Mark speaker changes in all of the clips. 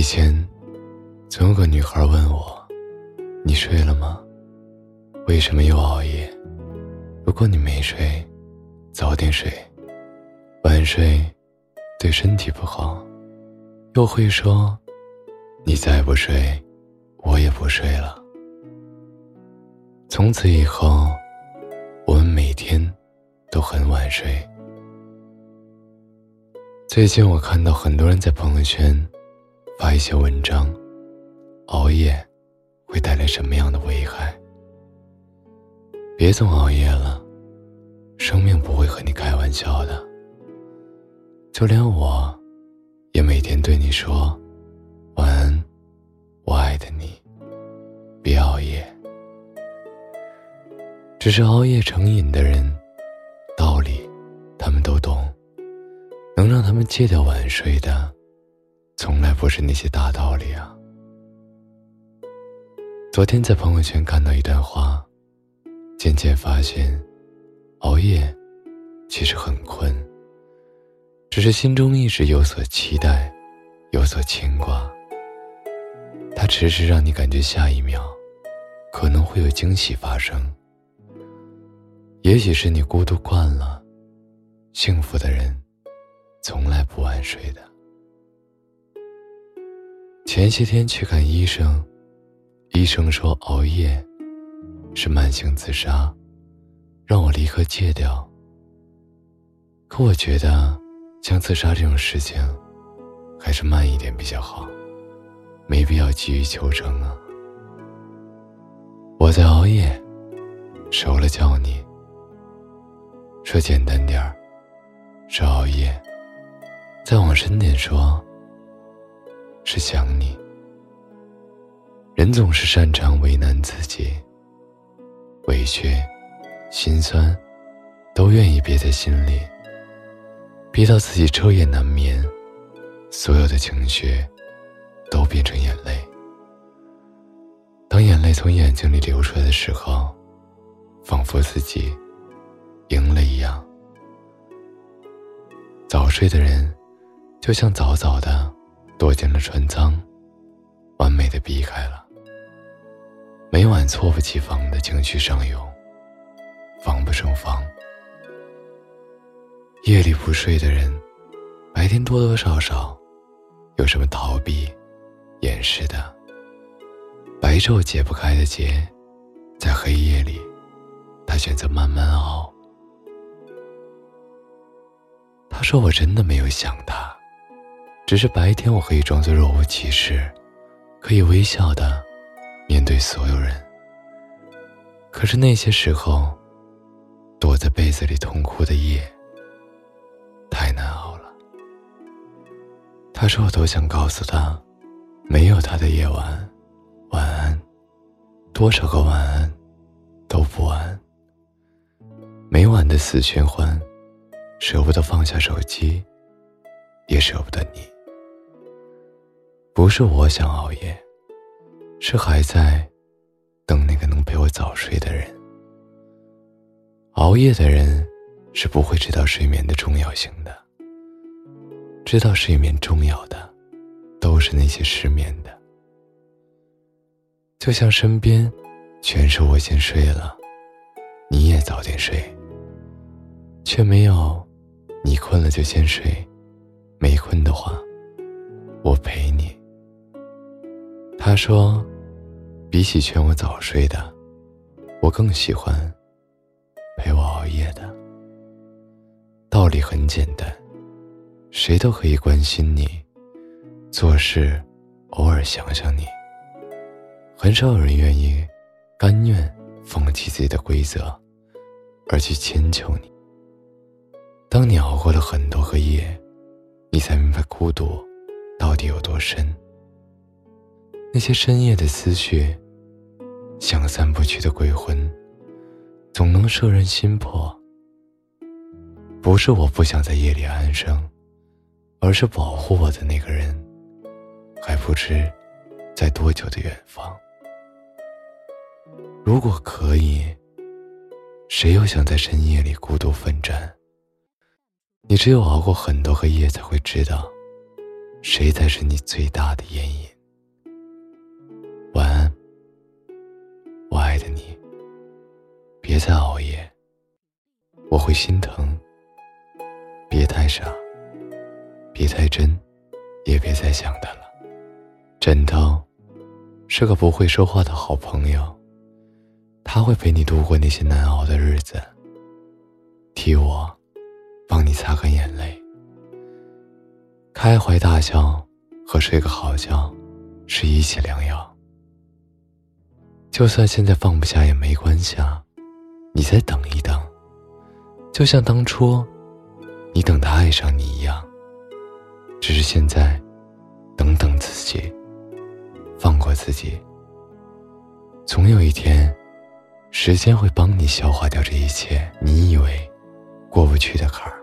Speaker 1: 以前，总有个女孩问我：“你睡了吗？为什么又熬夜？如果你没睡，早点睡。晚睡对身体不好。”又会说：“你再不睡，我也不睡了。”从此以后，我们每天都很晚睡。最近我看到很多人在朋友圈发一些文章，熬夜会带来什么样的危害？别总熬夜了，生命不会和你开玩笑的。就连我，也每天对你说晚安，我爱的你，别熬夜。只是熬夜成瘾的人，道理他们都懂。能让他们戒掉晚睡的，不是那些大道理啊。昨天在朋友圈看到一段话，渐渐发现，熬夜其实很困，只是心中一直有所期待，有所牵挂。它迟迟让你感觉下一秒可能会有惊喜发生。也许是你孤独惯了，幸福的人。从来不晚睡的。前些天去看医生，医生说熬夜是慢性自杀，让我立刻戒掉。可我觉得，像自杀这种事情，还是慢一点比较好，没必要急于求成啊。我在熬夜，熟了叫你。说简单点儿，是熬夜。再往深点说，是想你。人总是擅长为难自己，委屈、心酸，都愿意憋在心里，憋到自己彻夜难眠，所有的情绪都变成眼泪。当眼泪从眼睛里流出来的时候，仿佛自己赢了一样。早睡的人。就像早早的躲进了船舱，完美的避开了。每晚猝不及防的情绪上涌，防不胜防。夜里不睡的人，白天多多少少有什么逃避、掩饰的。白昼解不开的结，在黑夜里，他选择慢慢熬。他说：“我真的没有想他。”只是白天我可以装作若无其事，可以微笑的面对所有人。可是那些时候，躲在被子里痛哭的夜，太难熬了。他说我都想告诉他，没有他的夜晚，晚安，多少个晚安，都不安。每晚的死循环，舍不得放下手机，也舍不得你。不是我想熬夜，是还在等那个能陪我早睡的人。熬夜的人是不会知道睡眠的重要性的。知道睡眠重要的，都是那些失眠的。就像身边全是我先睡了，你也早点睡，却没有你困了就先睡，没困的话，我陪你。他说：“比起劝我早睡的，我更喜欢陪我熬夜的。道理很简单，谁都可以关心你，做事偶尔想想你。很少有人愿意甘愿放弃自己的规则，而去迁就你。当你熬过了很多个夜，你才明白孤独到底有多深。”那些深夜的思绪，像散不去的鬼魂，总能摄人心魄。不是我不想在夜里安生，而是保护我的那个人，还不知在多久的远方。如果可以，谁又想在深夜里孤独奋战？你只有熬过很多个夜，才会知道，谁才是你最大的烟瘾。你。别再熬夜，我会心疼。别太傻，别太真，也别再想他了。枕头是个不会说话的好朋友，他会陪你度过那些难熬的日子，替我帮你擦干眼泪。开怀大笑和睡个好觉是一剂良药。就算现在放不下也没关系啊。你再等一等，就像当初你等他爱上你一样。只是现在，等等自己，放过自己。总有一天，时间会帮你消化掉这一切你以为过不去的坎儿。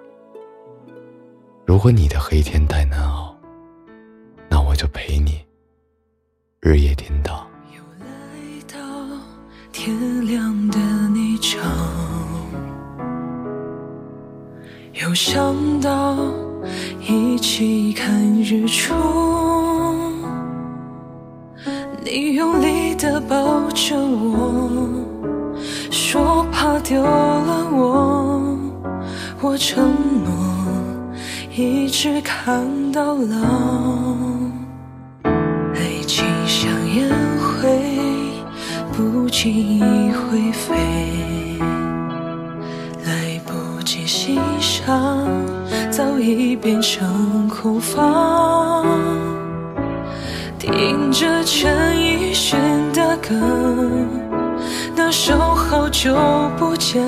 Speaker 1: 如果你的黑天太难熬，
Speaker 2: 看日出，你用力的抱着我，说怕丢了我，我承诺一直看到老，爱情像烟灰。不经意会飞，来不及欣赏，已变成空房。听着陈奕迅的歌，那首好久不见，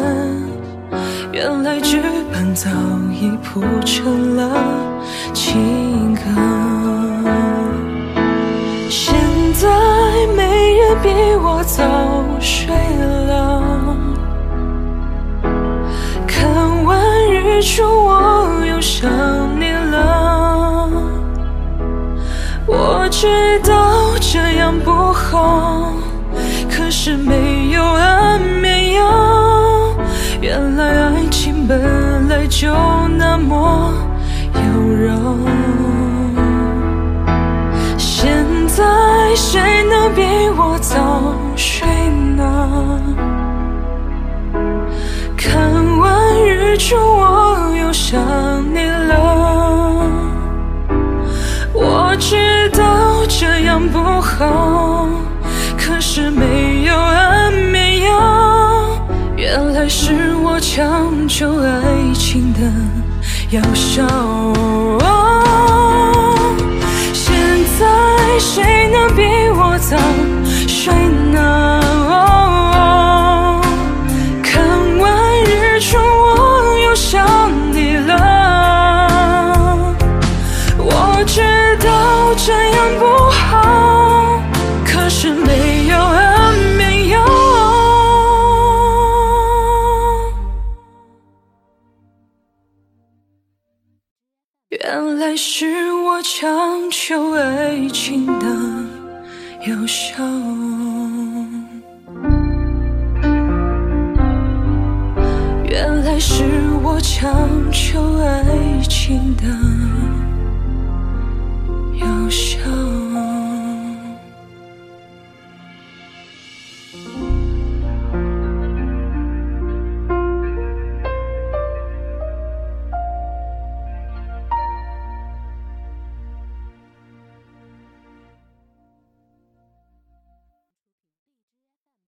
Speaker 2: 原来剧本早已铺成了情歌。现在没人比我早睡了，看完日出我想你了。我知道这样不好，可是没有安眠药。原来爱情本来就那么妖娆。现在谁能比我早睡呢？强求爱情的药效。谁能比我早睡呢？看完日出我又想你了。我知道这样不好，可是没还是我强求爱情的疗效？原来是我强求爱情的疗效。